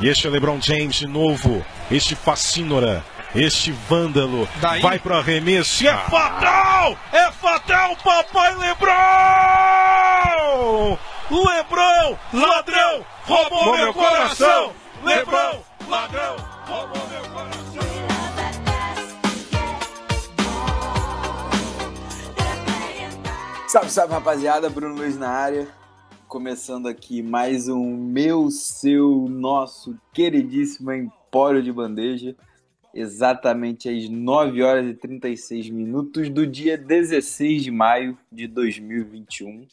E este é LeBron James de novo. Este fascínora. Este vândalo. Daí? Vai pro arremesso. E é fatal! É fatal, papai LeBron! LeBron, ladrão, roubou meu coração! LeBron, ladrão, roubou meu coração! Salve, salve rapaziada, Bruno Luiz na área. Começando aqui mais um meu, seu, nosso queridíssimo Empório de Bandeja. Exatamente às 9 horas e 36 minutos do dia 16 de maio de 2021.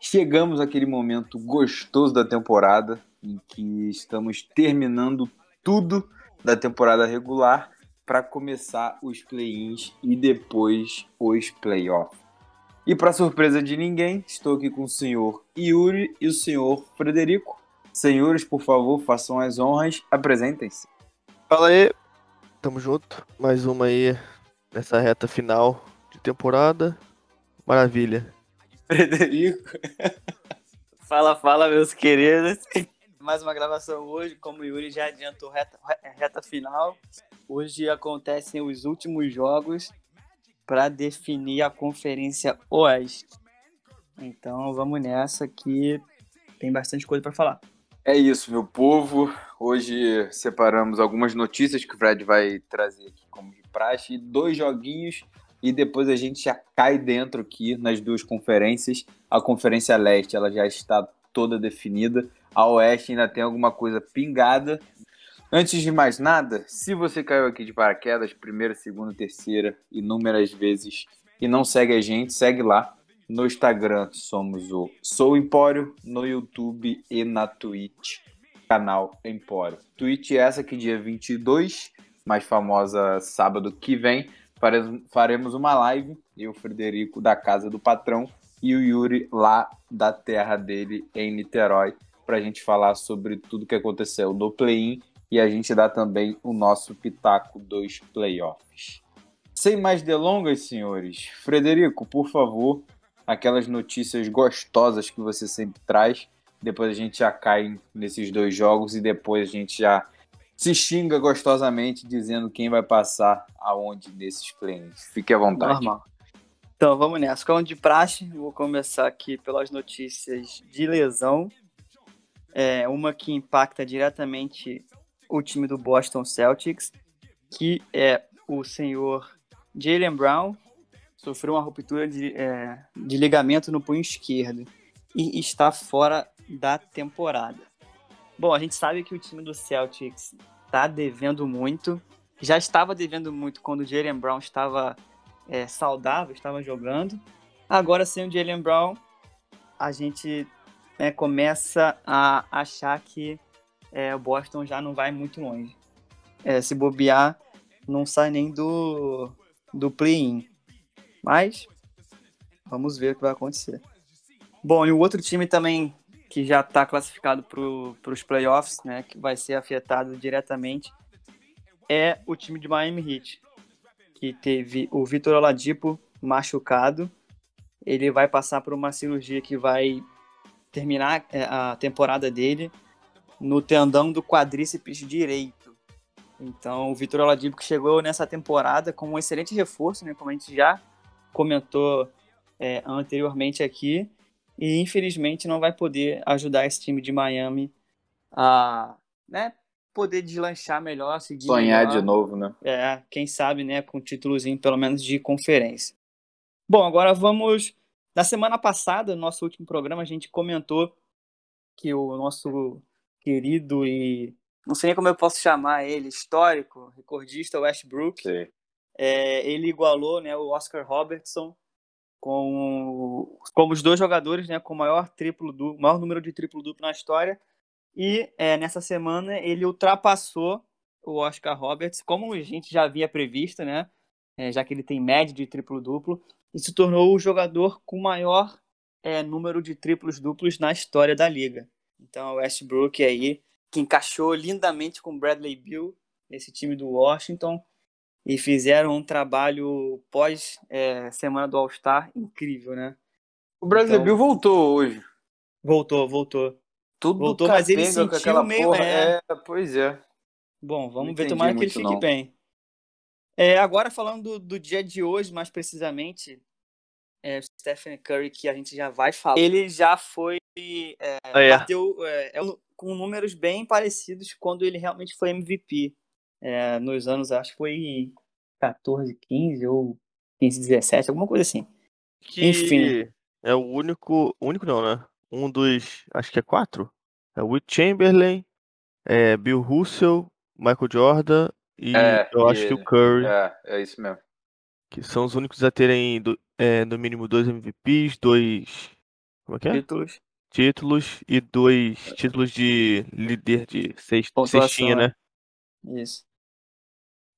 Chegamos àquele momento gostoso da temporada em que estamos terminando tudo da temporada regular para começar os play-ins e depois os playoffs. E para surpresa de ninguém, estou aqui com o senhor Yuri e o senhor Frederico. Senhores, por favor, façam as honras, apresentem-se. Fala aí, tamo junto. Mais uma aí nessa reta final de temporada. Maravilha. Frederico. Fala, fala, meus queridos. Mais uma gravação hoje, como o Yuri já adiantou, reta, reta final. Hoje acontecem os últimos jogos para definir a Conferência Oeste. Então vamos nessa que tem bastante coisa para falar. É isso, meu povo. Hoje separamos algumas notícias que o Fred vai trazer aqui como de praxe, dois joguinhos e depois a gente já cai dentro aqui nas duas conferências. A Conferência Leste ela já está toda definida. A Oeste ainda tem alguma coisa pingada. Antes de mais nada, se você caiu aqui de paraquedas, primeira, segunda, terceira, inúmeras vezes e não segue a gente, segue lá. No Instagram somos o Sou Empório, no YouTube e na Twitch, canal Empório. Twitch é essa que dia 22, mais famosa sábado que vem, faremos uma live, eu, Frederico, da casa do patrão, e o Yuri lá da terra dele, em Niterói, para a gente falar sobre tudo que aconteceu no play-in e a gente dá também o nosso pitaco dos playoffs. Sem mais delongas, senhores, Frederico, por favor, aquelas notícias gostosas que você sempre traz. Depois a gente já cai nesses dois jogos e depois a gente já se xinga gostosamente dizendo quem vai passar aonde nesses plays. Fique à vontade. Normal. Então vamos nessa. Como de praxe, vou começar aqui pelas notícias de lesão. É, uma que impacta diretamente o time do Boston Celtics, que é o senhor Jalen Brown, sofreu uma ruptura de, é, de ligamento no punho esquerdo e está fora da temporada. Bom, a gente sabe que o time do Celtics está devendo muito, já estava devendo muito quando o Jalen Brown estava é, saudável, estava jogando. Agora, sem o Jalen Brown, a gente é, começa a achar que é, o Boston já não vai muito longe. É, se bobear, não sai nem do, do play-in. Mas vamos ver o que vai acontecer. Bom, e o outro time também que já está classificado para os playoffs, né, que vai ser afetado diretamente, é o time de Miami Heat, que teve o Vitor Oladipo machucado. Ele vai passar por uma cirurgia que vai terminar é, a temporada dele no tendão do quadríceps direito. Então, o Vitor Oladipo que chegou nessa temporada com um excelente reforço, né, como a gente já comentou é, anteriormente aqui, e infelizmente não vai poder ajudar esse time de Miami a né, poder deslanchar melhor, seguir Sonhar melhor. de novo, né? É, quem sabe, né, com um títulozinho pelo menos de conferência. Bom, agora vamos. Na semana passada, no nosso último programa, a gente comentou que o nosso querido e não sei nem como eu posso chamar ele, histórico, recordista Westbrook, é, ele igualou né, o Oscar Robertson com como os dois jogadores né, com maior triplo duplo, maior número de triplo duplo na história. E é, nessa semana ele ultrapassou o Oscar Roberts, como a gente já havia previsto, né? É, já que ele tem média de triplo duplo, e se tornou o jogador com maior é, número de triplos duplos na história da liga. Então, o Westbrook aí, que encaixou lindamente com Bradley Bill nesse time do Washington e fizeram um trabalho pós é, semana do All-Star incrível, né? O Bradley Então- Bill voltou hoje. Voltou, voltou. tudo Voltou, mas ele sentiu meio- porra. é. É, pois é. Bom, vamos ver, tomara que ele fique não. bem. É, agora falando do, do dia de hoje, mais precisamente, é, Stephen Curry, que a gente já vai falar, ele já foi, é, É. bateu é, é com números bem parecidos quando ele realmente foi MVP. É, nos anos, acho que foi 14, 15 ou 15, 17, alguma coisa assim. Que Enfim. É o único. Único não, né? Um dos. Acho que é quatro. É o Will Chamberlain, é Bill Russell, Michael Jordan e É, eu e acho que o. Curry, É, é isso mesmo. que são os únicos a terem do- é, no mínimo dois MVPs, dois. Como é que é? Títulos. Títulos e dois títulos de líder de Pontuação, cestinha, né? Isso.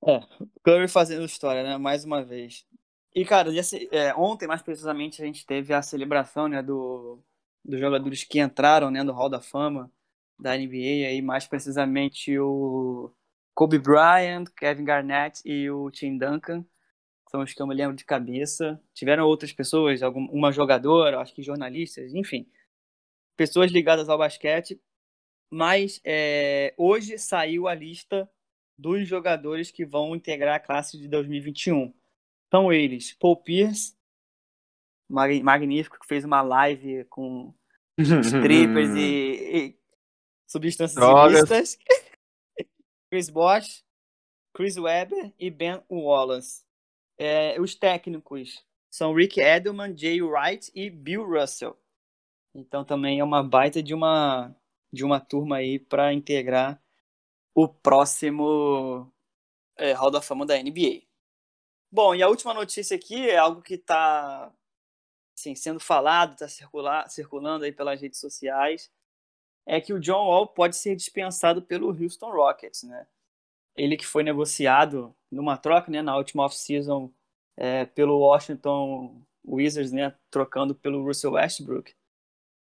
É, Curry fazendo história, né? Mais uma vez. E, cara, esse- é, ontem, mais precisamente, a gente teve a celebração, né, do, dos jogadores que entraram, né, no Hall da Fama da NBA, aí, mais precisamente o Kobe Bryant, Kevin Garnett e o Tim Duncan. São os que eu me lembro de cabeça. Tiveram outras pessoas, algum, uma jogadora, acho que jornalistas, enfim. Pessoas ligadas ao basquete. Mas é, hoje saiu a lista dos jogadores que vão integrar a classe de 2021. São eles, Paul Pierce, mag- magnífico, que fez uma live com strippers e, e substâncias ilícitas. Chris Bosh, Chris Webber e Ben Wallace. É, os técnicos são Rick Edelman, Jay Wright e Bill Russell. Então também é uma baita de uma de uma turma aí para integrar o próximo é, Hall da Fama da NBA. Bom, e a última notícia aqui é algo que está assim, sendo falado, está circulando aí pelas redes sociais, é que o John Wall pode ser dispensado pelo Houston Rockets, né? Ele que foi negociado numa troca, né, na última off-season é, pelo Washington Wizards, né, trocando pelo Russell Westbrook.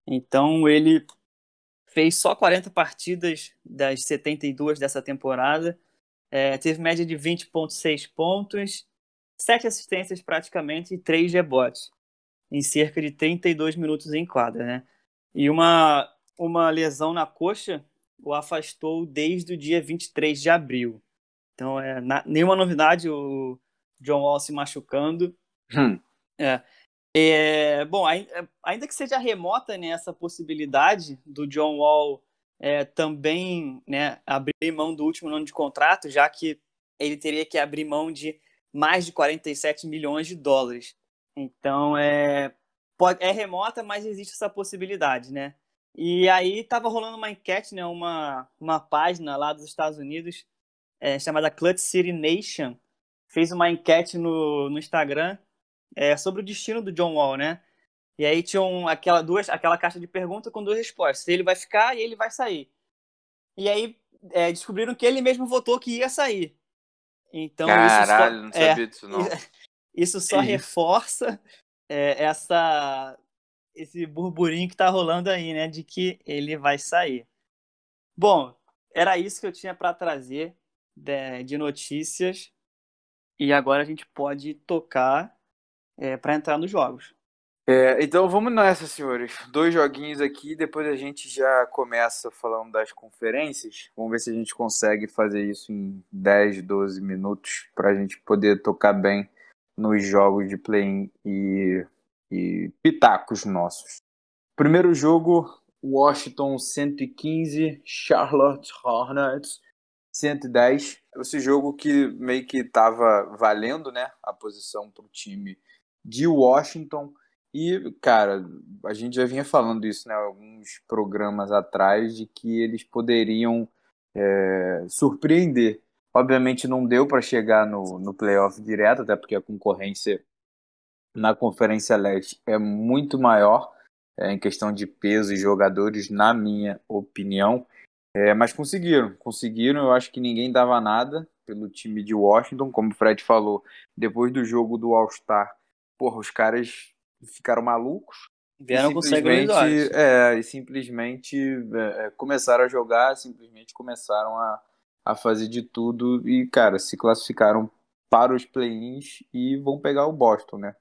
Então ele fez só 40 partidas das 72 dessa temporada, é, teve média de 20,6 pontos, 7 assistências praticamente e 3 rebotes, em cerca de 32 minutos em quadra, né? E uma, uma lesão na coxa o afastou desde o dia 23 de abril. Então, é, na, nenhuma novidade o John Wall se machucando. Hum. É, bom, ainda, ainda que seja remota né, essa possibilidade do John Wall é, também né, abrir mão do último ano de contrato, já que ele teria que abrir mão de mais de 47 milhões de dólares. Então, é, pode, é remota, mas existe essa possibilidade, né? E aí estava rolando uma enquete, né, uma, uma página lá dos Estados Unidos é, chamada Clutch City Nation, fez uma enquete no, no Instagram é, sobre o destino do John Wall, né? E aí tinha um, aquela, duas, aquela caixa de pergunta com duas respostas. Ele vai ficar e ele vai sair. E aí é, descobriram que ele mesmo votou que ia sair. Então Caralho, não isso só, é, sabia disso, não. isso só reforça é, essa esse burburinho que tá rolando aí, né, de que ele vai sair. Bom, era isso que eu tinha para trazer de, de, notícias e agora a gente pode tocar é, para entrar nos jogos. É, então vamos nessa, senhores. Dois joguinhos aqui, depois a gente já começa falando das conferências. Vamos ver se a gente consegue fazer isso em 10, 12 minutos para a gente poder tocar bem nos jogos de play-in e, e pitacos nossos. Primeiro jogo, Washington 115, Charlotte Hornets 110. Esse jogo que meio que estava valendo, né, a posição para o time de Washington. E, cara, a gente já vinha falando isso, né, alguns programas atrás, de que eles poderiam é, surpreender. Obviamente não deu para chegar no, no playoff direto, até porque a concorrência na Conferência Leste é muito maior é, em questão de peso e jogadores, na minha opinião. É, mas conseguiram, conseguiram. Eu acho que ninguém dava nada pelo time de Washington, como o Fred falou, depois do jogo do All-Star. Porra, os caras ficaram malucos. Vieram com simplesmente, é, e simplesmente é, começaram a jogar, simplesmente começaram a, a fazer de tudo e, cara, se classificaram para os play-ins e vão pegar o Boston, né?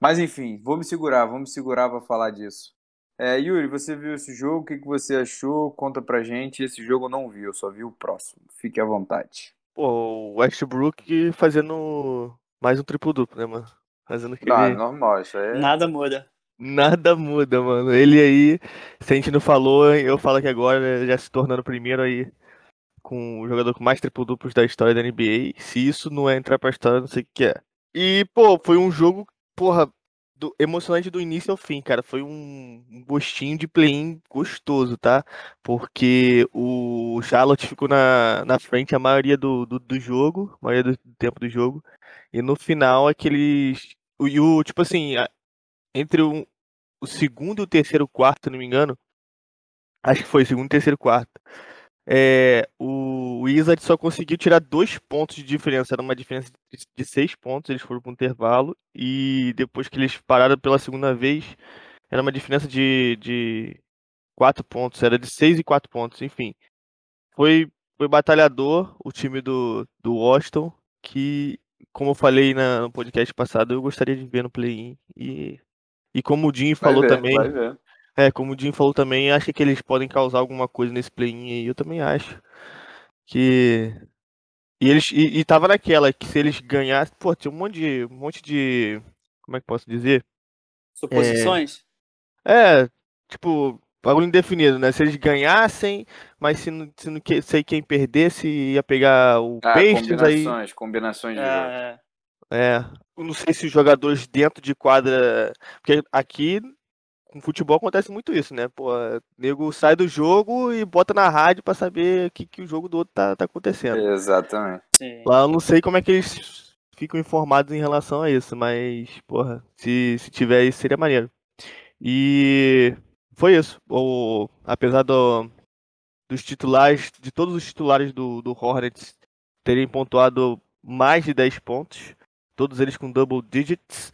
Mas enfim, vou me segurar, vou me segurar para falar disso. É, Yuri, você viu esse jogo? O que, que você achou? Conta pra gente. Esse jogo eu não vi, eu só vi o próximo. Fique à vontade. Pô, o Westbrook fazendo mais um triplo-duplo, né, mano? Fazendo aquele... Ah, normal, isso aí é... Nada muda. Nada muda, mano. Ele aí, se a gente não falou, eu falo que agora já se tornando o primeiro aí com o jogador com mais triplo-duplos da história da NBA. Se isso não é entrar pra história, não sei o que é. E, pô, foi um jogo, porra, do, emocionante do início ao fim, cara. Foi um, um gostinho de play-in gostoso, tá? Porque o Charlotte ficou na, na frente a maioria do, do, do jogo, a maioria do tempo do jogo. E no final, aqueles. O, o, tipo assim, entre o, o segundo e o terceiro quarto, se não me engano. Acho que foi segundo e terceiro quarto. É, o Wizard só conseguiu tirar dois pontos de diferença. Era uma diferença de seis pontos. Eles foram para o intervalo. E depois que eles pararam pela segunda vez, era uma diferença de, de quatro pontos. Era de seis e quatro pontos. Enfim, foi, foi batalhador o time do, do Washington. Que, como eu falei na, no podcast passado, eu gostaria de ver no play-in. E, e como o Jim falou ver, também. É, como o Jim falou também, acha que eles podem causar alguma coisa nesse play-in aí. Eu também acho. Que. E eles. E, e tava naquela, que se eles ganhassem. Pô, tinha um monte de. Um monte de. Como é que posso dizer? Suposições? É, tipo, bagulho indefinido, né? Se eles ganhassem, mas se não, se não que- sei quem perdesse, ia pegar o Ah, Pacers aí. combinações, combinações de jogo. É, É. Eu não sei se os jogadores dentro de quadra. Porque aqui, com futebol, acontece muito isso, né? Pô, o nego sai do jogo e bota na rádio pra saber o que, que o jogo do outro tá, tá acontecendo. Exatamente. sim. Lá eu não sei como é que eles ficam informados em relação a isso, mas, porra, se, se tiver isso seria maneiro. E foi isso. O, apesar do, dos titulares, de todos os titulares do, do Hornets terem pontuado mais de 10 pontos, todos eles com double digits,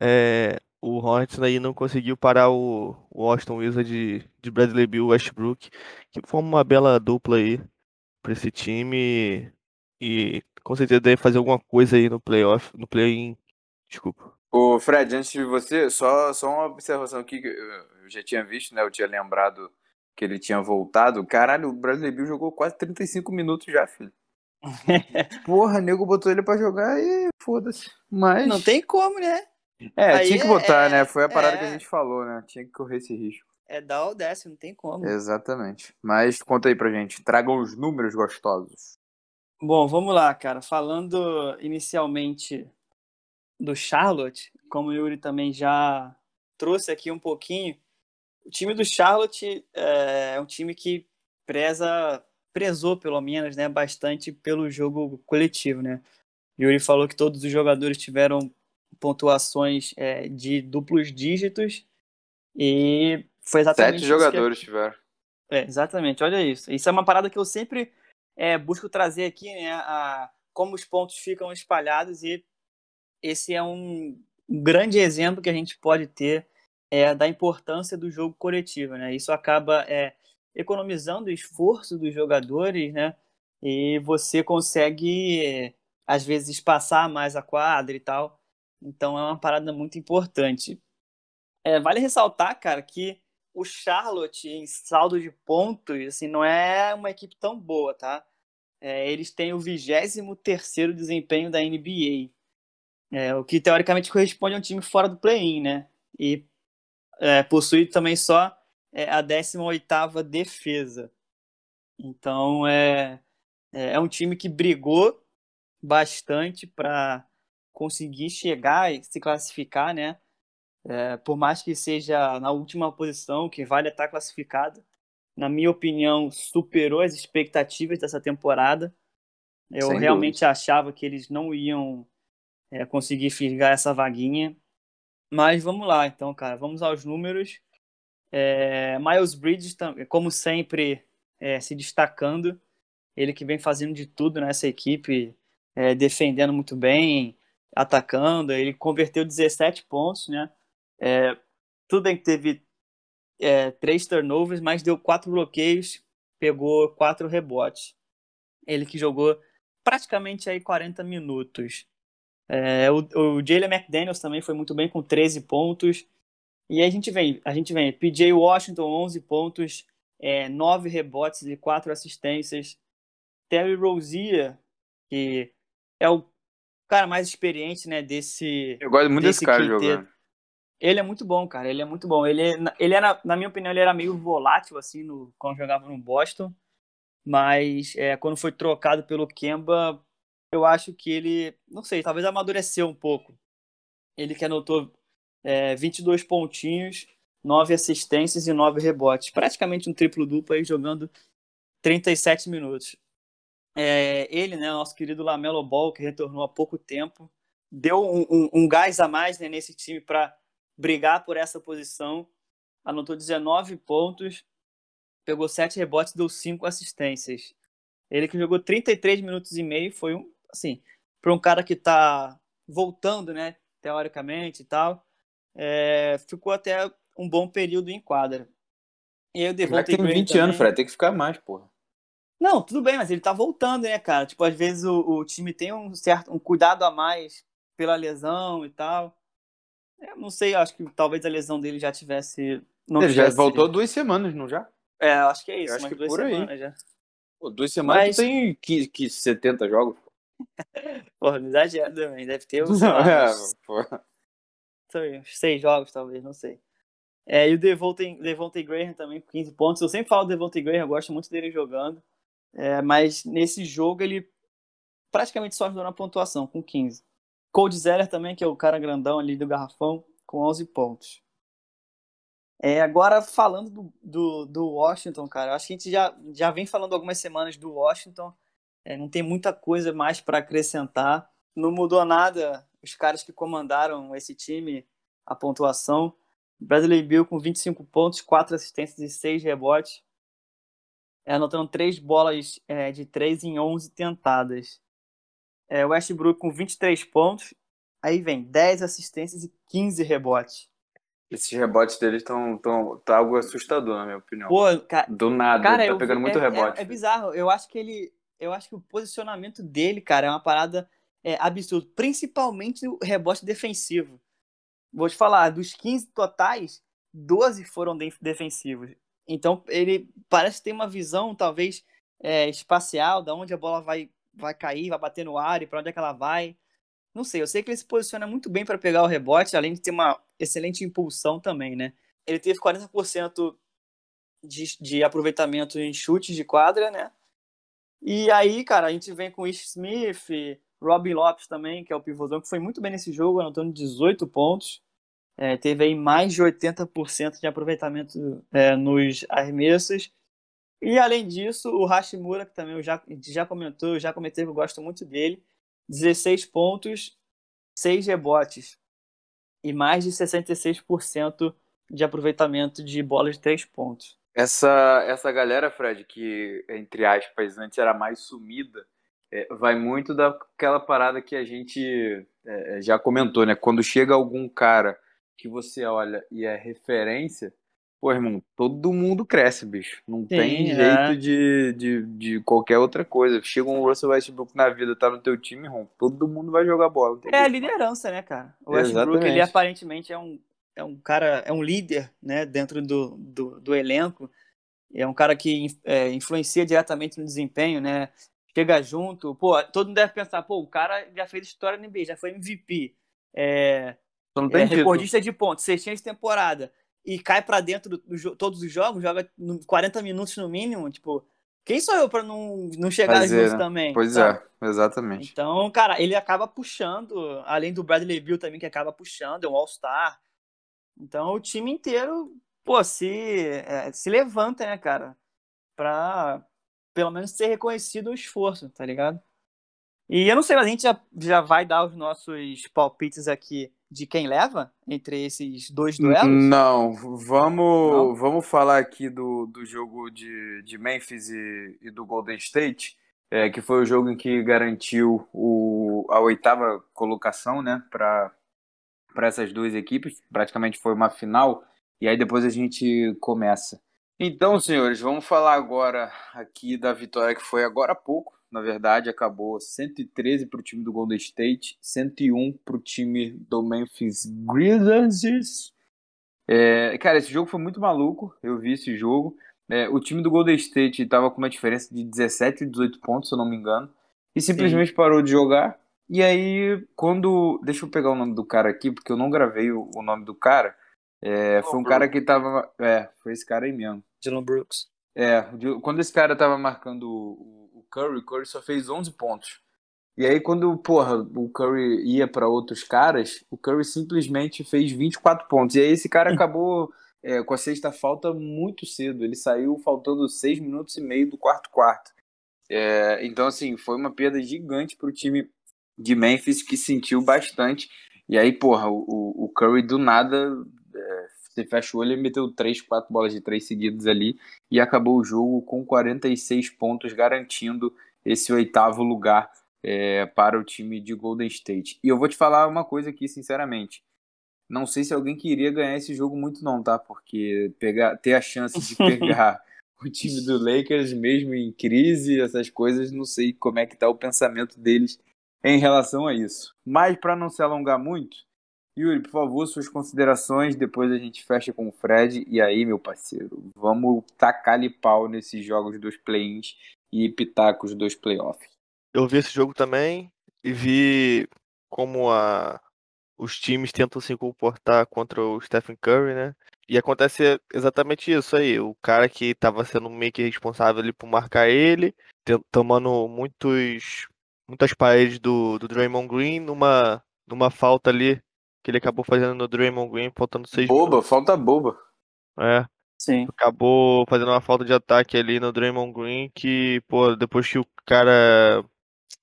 é, o Hornets aí não conseguiu parar o, o Austin Wizards de, de Bradley e Westbrook, que forma uma bela dupla aí para esse time e com certeza deve fazer alguma coisa aí no playoff, no play-in. Desculpa. Ô, Fred, antes de você, só, só uma observação aqui que eu já tinha visto, né? Eu tinha lembrado que ele tinha voltado. Caralho, o Bradley Bill jogou quase 35 minutos já, filho. Porra, nego botou ele pra jogar e foda-se. Mas. Não tem como, né? É, Aí tinha que botar, é- né? Foi a parada que a é. gente falou, né? Tinha que correr esse risco. É dar ou desce, não tem como. Exatamente. Mas conta aí pra gente. Tragam os números gostosos. Bom, vamos lá, cara. Falando inicialmente do Charlotte, como o Yuri também já trouxe aqui um pouquinho, o time do Charlotte é um time que preza, prezou pelo menos, né, bastante pelo jogo coletivo, né? Yuri falou que todos os jogadores tiveram pontuações é, de duplos dígitos e foi exatamente Sete isso que jogadores tiveram. é, exatamente, olha isso. Isso é uma parada que eu sempre é, busco trazer aqui, né? A, como os pontos ficam espalhados, e esse é um grande exemplo que a gente pode ter é, da importância do jogo coletivo, né? Isso acaba é, economizando o esforço dos jogadores, né? E você consegue, às vezes, passar mais a quadra e tal. Então é uma parada muito importante. É, vale ressaltar, cara, que o Charlotte em saldo de pontos, assim, não é uma equipe tão boa, tá? É, eles têm o 23º desempenho da NBA, é, o que teoricamente corresponde a um time fora do play-in, né? E é, possui também só é, a 18ª defesa. Então, é, é um time que brigou bastante para conseguir chegar e se classificar, né? É, por mais que seja na última posição, que vale estar classificado, na minha opinião, superou as expectativas dessa temporada. Eu Sem realmente achava que eles não iam é, conseguir fisgar essa vaguinha. Mas vamos lá, então, cara, vamos aos números. É, Miles Bridges, como sempre, é, se destacando. Ele que vem fazendo de tudo nessa equipe, é, defendendo muito bem, atacando. Ele converteu 17 pontos, né? É, tudo bem que teve é, três turnovers, mas deu quatro bloqueios, pegou quatro rebotes. Ele que jogou praticamente aí 40 minutos. É, o, o Jalen McDaniels também foi muito bem com 13 pontos. E aí a gente vem, a gente vem, PJ Washington, 11 pontos, é, 9 rebotes e 4 assistências. Terry Rozier, que é o cara mais experiente, né, desse Eu gosto muito desse, desse cara quinteto. jogando. Ele é muito bom, cara. Ele é muito bom. Ele, ele era, na minha opinião, ele era meio volátil, assim, no, quando jogava no Boston. Mas é, quando foi trocado pelo Kemba, eu acho que ele, não sei, talvez amadureceu um pouco. Ele que anotou é, 22 pontinhos, 9 assistências e 9 rebotes. Praticamente um triplo-duplo aí jogando 37 minutos. É, ele, né, nosso querido Lamelo Ball, que retornou há pouco tempo, deu um, um, um gás a mais né, nesse time para brigar por essa posição. Anotou 19 pontos, pegou 7 rebotes, deu 5 assistências. Ele que jogou 33 minutos e meio, foi um, assim, para um cara que está voltando, né, teoricamente e tal, é, ficou até um bom período em quadra. E aí o Já Devontae que tem Graham 20 também- anos, Fred, tem que ficar mais, porra. Não, tudo bem, mas ele tá voltando, né, cara? Tipo, às vezes o, o time tem um certo um cuidado a mais pela lesão e tal. Eu não sei, acho que talvez a lesão dele já tivesse. Não Ele já tivesse- voltou duas semanas, não já? É, acho que é isso, acho que duas por aí. semanas já. Pô, duas semanas Mas- tem que, que 70 jogos. Porra, não exagera também. Deve ter uns, Não, lá, é, uns, uns seis jogos, talvez, não sei. É, e o Devontae, Devontae Graham também com 15 pontos. Eu sempre falo do Devontae Graham, eu gosto muito dele jogando. É, mas nesse jogo ele praticamente só ajudou na pontuação, com 15. Cold Zeller também, que é o cara grandão ali do garrafão, com 11 pontos. É, agora, falando do, do, do Washington, cara, acho que a gente já, já vem falando algumas semanas do Washington. É, não tem muita coisa mais para acrescentar. Não mudou nada os caras que comandaram esse time, a pontuação. Bradley Bill com 25 pontos, 4 assistências e 6 rebotes. É, anotando 3 bolas é, de 3 em 11 tentadas. É, Westbrook com 23 pontos. Aí vem 10 assistências e 15 rebotes. Esses rebotes deles estão tão, tá algo assustador, na minha opinião. Pô, ca- Do nada, Cara, tá pegando vi- muito é, rebote. É, é bizarro. Eu acho que ele. Eu acho que o posicionamento dele, cara, é uma parada é, absurda. Principalmente o rebote defensivo. Vou te falar, dos 15 totais, 12 foram de- defensivos. Então ele parece ter uma visão, talvez, é, espacial, da onde a bola vai, vai cair, vai bater no ar e para onde é que ela vai. Não sei, eu sei que ele se posiciona muito bem para pegar o rebote, além de ter uma excelente impulsão também, né? Ele teve 40% de, de aproveitamento em chutes de quadra, né? E aí, cara, a gente vem com Ish Smith, Robin Lopes também, que é o pivôzão, que foi muito bem nesse jogo, anotando 18 pontos. É, teve aí mais de 80% de aproveitamento é, nos arremessos. E além disso, o Hashimura, que também eu já, já comentou, já comentei que eu gosto muito dele. 16 pontos, 6 rebotes e mais de 66% de aproveitamento de bolas de 3 pontos. Essa, essa galera, Fred, que, entre aspas, antes era mais sumida, é, vai muito daquela parada que a gente é, já comentou, né? Quando chega algum cara que você olha e é referência, pô, irmão, todo mundo cresce, bicho. Não tem é. jeito de, de, de qualquer outra coisa. Chega um Russell Westbrook na vida, tá no teu time, irmão, todo mundo vai jogar bola. É a liderança, né, cara? O Westbrook, ele aparentemente é um, é um cara, é um líder, né, dentro do, do, do elenco. É um cara que é, influencia diretamente no desempenho, né? Chega junto. Pô, todo mundo deve pensar, pô, o cara já fez história no NBA, já foi MVP. É, é recordista de pontos, cestinha de temporada. E cai pra dentro do, todos os jogos, joga no 40 minutos no mínimo. Tipo, quem sou eu pra não, não chegar Fazer, junto né? também? Pois sabe? é, exatamente. Então, cara, ele acaba puxando, além do Bradley Bill também, que acaba puxando, é um All-Star. Então, o time inteiro, pô, se, é, se levanta, né, cara? Pra pelo menos ser reconhecido o esforço, tá ligado? E eu não sei, mas a gente já, já vai dar os nossos palpites aqui de quem leva entre esses dois duelos? Não, vamos, Não? vamos falar aqui do, do jogo de, de Memphis e, e do Golden State, é, que foi o jogo em que garantiu o, a oitava colocação né, para essas duas equipes. Praticamente foi uma final, e aí depois a gente começa. Então, senhores, vamos falar agora aqui da vitória que foi agora há pouco. Na verdade, acabou 113 para o time do Golden State, 101 para o time do Memphis Grizzlies. É, cara, esse jogo foi muito maluco. Eu vi esse jogo. É, o time do Golden State estava com uma diferença de 17 e 18 pontos, se eu não me engano, e simplesmente Sim. parou de jogar. E aí, quando. Deixa eu pegar o nome do cara aqui, porque eu não gravei o, o nome do cara. É, foi um cara que tava. É, foi esse cara aí mesmo. Dylan Brooks. É, quando esse cara tava marcando o, o Curry, o Curry só fez 11 pontos. E aí, quando, porra, o Curry ia para outros caras, o Curry simplesmente fez 24 pontos. E aí, esse cara acabou é, com a sexta falta muito cedo. Ele saiu faltando 6 minutos e meio do quarto quarto. É, então, assim, foi uma perda gigante para o time de Memphis que sentiu bastante. E aí, porra, o, o Curry do nada é, você fecha o olho e meteu 3, 4 bolas de 3 seguidas ali e acabou o jogo com 46 pontos, garantindo esse oitavo lugar é, para o time de Golden State. E eu vou te falar uma coisa aqui, sinceramente. Não sei se alguém queria ganhar esse jogo muito não, tá? Porque pegar, ter a chance de pegar o time do Lakers mesmo em crise, essas coisas, não sei como é que tá o pensamento deles em relação a isso. Mas para não se alongar muito, Yuri, por favor, suas considerações, depois a gente fecha com o Fred. E aí, meu parceiro, vamos tacar-lhe pau nesses jogos dos play-ins e pitacos dos playoffs. Eu vi esse jogo também e vi como a, os times tentam se comportar contra o Stephen Curry, né? E acontece exatamente isso aí. O cara que estava sendo meio que responsável ali por marcar ele, tomando muitos, muitas paredes do, do Draymond Green numa, numa falta ali que ele acabou fazendo no Draymond Green, faltando seis Boba, minutos. falta boba. É. Sim. Acabou fazendo uma falta de ataque ali no Draymond Green que, pô, depois que o cara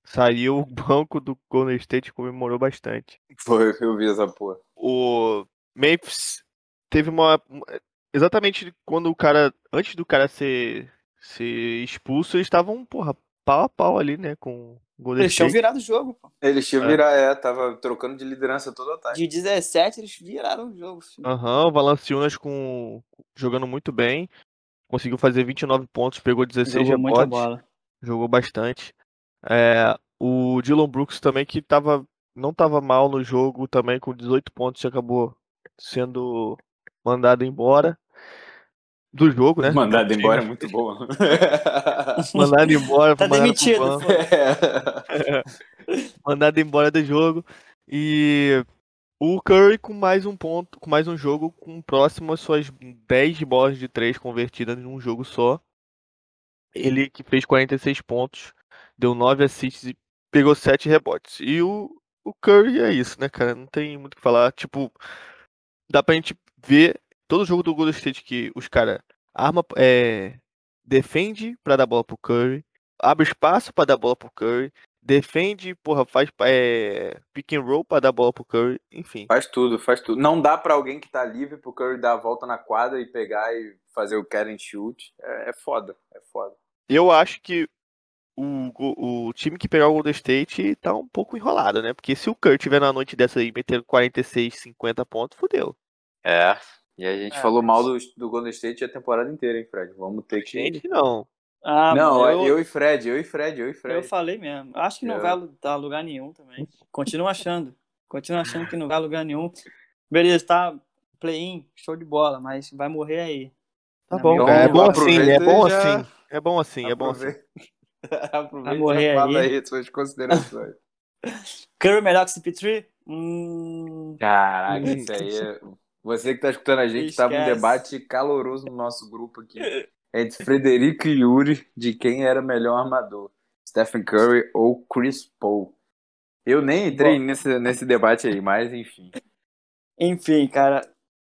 saiu, o banco do Golden State comemorou bastante. Foi, eu vi essa porra. O Memphis teve uma. Exatamente quando o cara. Antes do cara ser, ser expulso, eles estavam, porra, pau a pau ali, né? Com Golden eles tinham virado o jogo, pô. Eles tinham é. virado, é, tava trocando de liderança todo o ataque. De 17, eles viraram o jogo. Aham, uhum, o Valanciunas com... jogando muito bem. Conseguiu fazer 29 pontos, pegou 16 Jogou rebotes. bola. Jogou bastante. É, o Dylan Brooks também, que tava, não tava mal no jogo, também com 18 pontos, acabou sendo mandado embora do jogo, né? Mandado embora é muito bom. mandado embora. Tá demitido. É. mandado embora do jogo. E o Curry com mais um ponto, com mais um jogo, com próximo às suas 10 bolas de 3 convertidas em um jogo só. Ele que fez 46 pontos, deu 9 assists e pegou 7 rebotes. E o, o Curry é isso, né, cara? Não tem muito o que falar. Tipo, dá pra gente ver todo jogo do Golden State que os caras arma é, defende para dar bola pro Curry, abre espaço para dar bola pro Curry, defende, porra, faz é, pick and roll para dar bola pro Curry, enfim. Faz tudo, faz tudo. Não dá para alguém que tá livre pro Curry dar a volta na quadra e pegar e fazer o carry and shoot. É, é foda, é foda. Eu acho que o, o time que pegar o Golden State tá um pouco enrolado, né? Porque se o Curry tiver na noite dessa aí metendo 46, 50 pontos, fudeu. É, e a gente é, falou mas... mal do, do Golden State a temporada inteira, hein, Fred? Vamos ter que. Gente, não. Ah, não, eu... eu e Fred, eu e Fred, eu e Fred. Eu falei mesmo. Acho que não eu... vai dar lugar nenhum também. Continuo achando. Continuo achando que não vai lugar nenhum. Beleza, tá play-in, show de bola, mas vai morrer aí. Tá bom, então, é bom assim, é bom já... assim. É bom assim, é bom assim. Aproveita vai morrer aí. aí suas considerações. Curry melhor que CP3? Hum... Caraca, isso aí é... Você que está escutando a gente, estava um debate caloroso no nosso grupo aqui entre Frederico e Yuri de quem era melhor armador, Stephen Curry ou Chris Paul. Eu nem entrei Bom, nesse, nesse debate aí, mas enfim. Enfim, cara,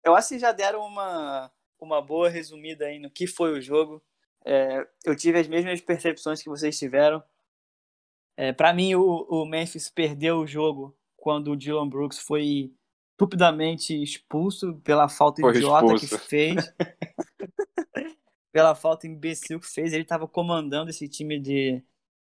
eu acho que já deram uma, uma boa resumida aí no que foi o jogo. É, eu tive as mesmas percepções que vocês tiveram. É, para mim, o, o Memphis perdeu o jogo quando o Dylan Brooks foi estupidamente expulso pela falta Foi idiota expulso. que fez. pela falta imbecil que fez. Ele estava comandando esse time de,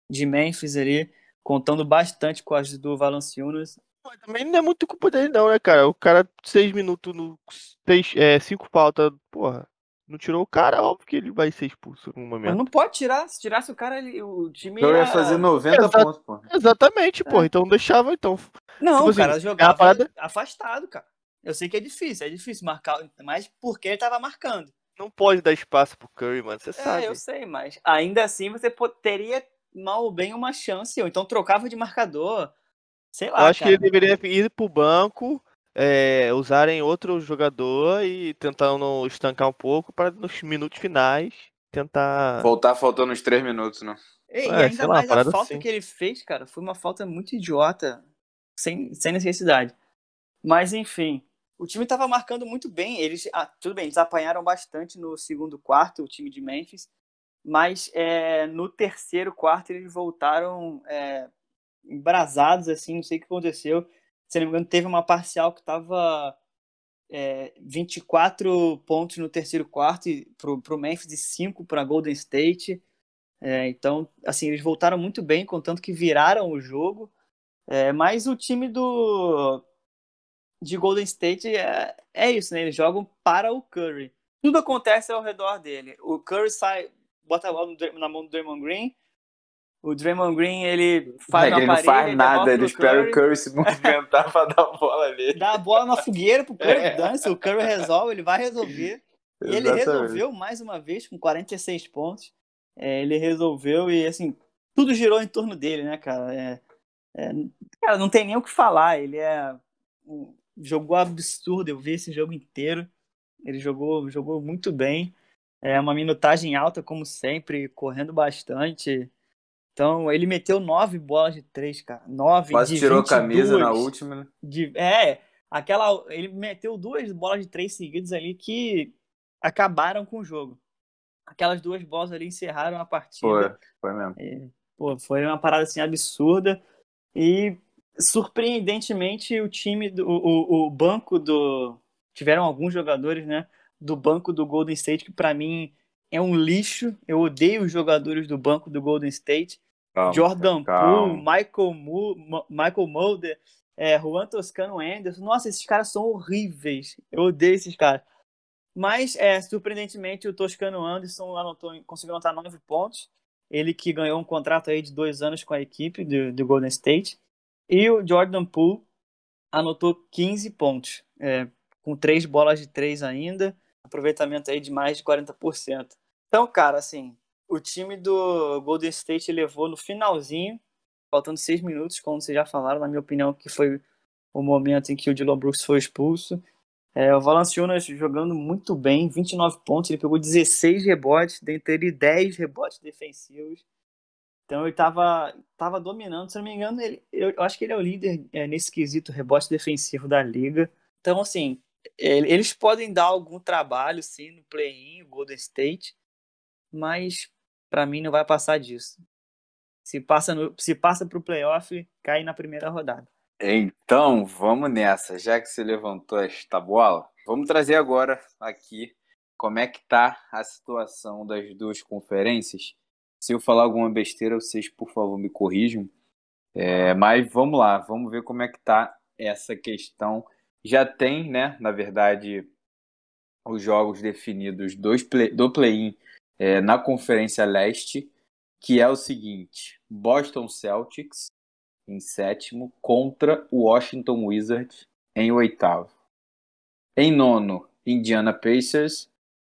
de Memphis ali, contando bastante com as do Valanciunas. Também não é muito culpa dele, não, né, cara? O cara, seis minutos, no, seis, é, cinco faltas, porra. Não tirou o cara, óbvio que ele vai ser expulso no momento. Mas não pode tirar. Se tirasse o cara, ele, o time então ia... ia fazer 90 Exa pontos, pô. Exatamente, é. pô. Então deixava, então. Não, tipo o assim, cara jogava parada... afastado, cara. Eu sei que é difícil, é difícil marcar, mas porque ele tava marcando. Não pode dar espaço pro Curry, mano. Você É, sabe. eu sei, mas ainda assim você teria mal ou bem uma chance, ou então trocava de marcador. Sei lá, Eu acho cara. que ele deveria ir pro banco, é, usarem outro jogador e tentando estancar um pouco para nos minutos finais tentar. Voltar faltando uns três minutos, né? E, e É, ainda sei lá, mais a falta assim. que ele fez, cara, foi uma falta muito idiota, sem, sem necessidade. Mas enfim, o time tava marcando muito bem. Eles, ah, tudo bem, eles apanharam bastante no segundo quarto, o time de Memphis, mas é, no terceiro quarto eles voltaram é, embrasados, assim, não sei o que aconteceu. Se não me engano, teve uma parcial que tava é, 24 pontos no terceiro quarto pro, pro Memphis e 5 para Golden State. É, então, assim, eles voltaram muito bem, contanto que viraram o jogo. É, mas o time do de Golden State é, é isso, né? Eles jogam para o Curry. Tudo acontece ao redor dele. O Curry sai, bota a bola na mão do Draymond Green. O Draymond Green, ele faz É que uma ele não faz nada, ele espera o Curry se movimentar pra dar a bola ali. dá a bola na fogueira pro Curry, É. dance, o Curry resolve, ele vai resolver. E ele resolveu mais uma vez com 46 pontos. É, ele resolveu e assim, tudo girou em torno dele, né, cara? É, é, cara, não tem nem o que falar. Ele é um, jogou absurdo, eu vi esse jogo inteiro. Ele jogou, jogou muito bem. É uma minutagem alta, como sempre, correndo bastante. Então, ele meteu nove bolas de três, cara. Nove Quase de tirou a 22 camisa na última, né? de- é, aquela. Ele meteu duas bolas de três seguidas ali que acabaram com o jogo. Aquelas duas bolas ali encerraram a partida. Foi, foi mesmo. É, pô, foi uma parada assim absurda. E surpreendentemente o time do. O, o- banco do. Tiveram alguns jogadores, né? Do banco do Golden State, que pra mim é um lixo. Eu odeio os jogadores do banco do Golden State. Calma, Jordan. Poole, Michael, Mu Michael Mulder, é, Juan Toscano Anderson. Nossa, esses caras são horríveis. Eu odeio esses caras. Mas, é, surpreendentemente, o Toscano Anderson anotou, conseguiu anotar nove pontos. Ele que ganhou um contrato aí de dois anos com a equipe do, do Golden State. E o Jordan Poole anotou 15 pontos, é, com três bolas de três ainda. Aproveitamento aí de mais de 40%. Então, cara, assim, o time do Golden State levou no finalzinho, faltando seis minutos, como vocês já falaram, na minha opinião, que foi o momento em que o Dylan Brooks foi expulso. É, o Valanciunas jogando muito bem, 29 pontos, ele pegou 16 rebotes, dentre ele 10 rebotes defensivos. Então ele estava tava dominando, se não me engano, ele, eu, acho que ele é o líder é, nesse quesito rebote defensivo da liga. Então, assim, ele- eles podem dar algum trabalho, sim, no play-in, Golden State, mas para mim não vai passar disso. Se passa se passa pro playoff, cai na primeira rodada. Então, vamos nessa. Já que você levantou esta bola, vamos trazer agora aqui como é que tá a situação das duas conferências. Se eu falar alguma besteira, vocês, por favor, me corrijam. É, mas vamos lá, vamos ver como é que tá essa questão. Já tem, né, na verdade, os jogos definidos dos play- do play-in é, na Conferência Leste, que é o seguinte: Boston Celtics em sétimo contra o Washington Wizards em oitavo. Em nono, Indiana Pacers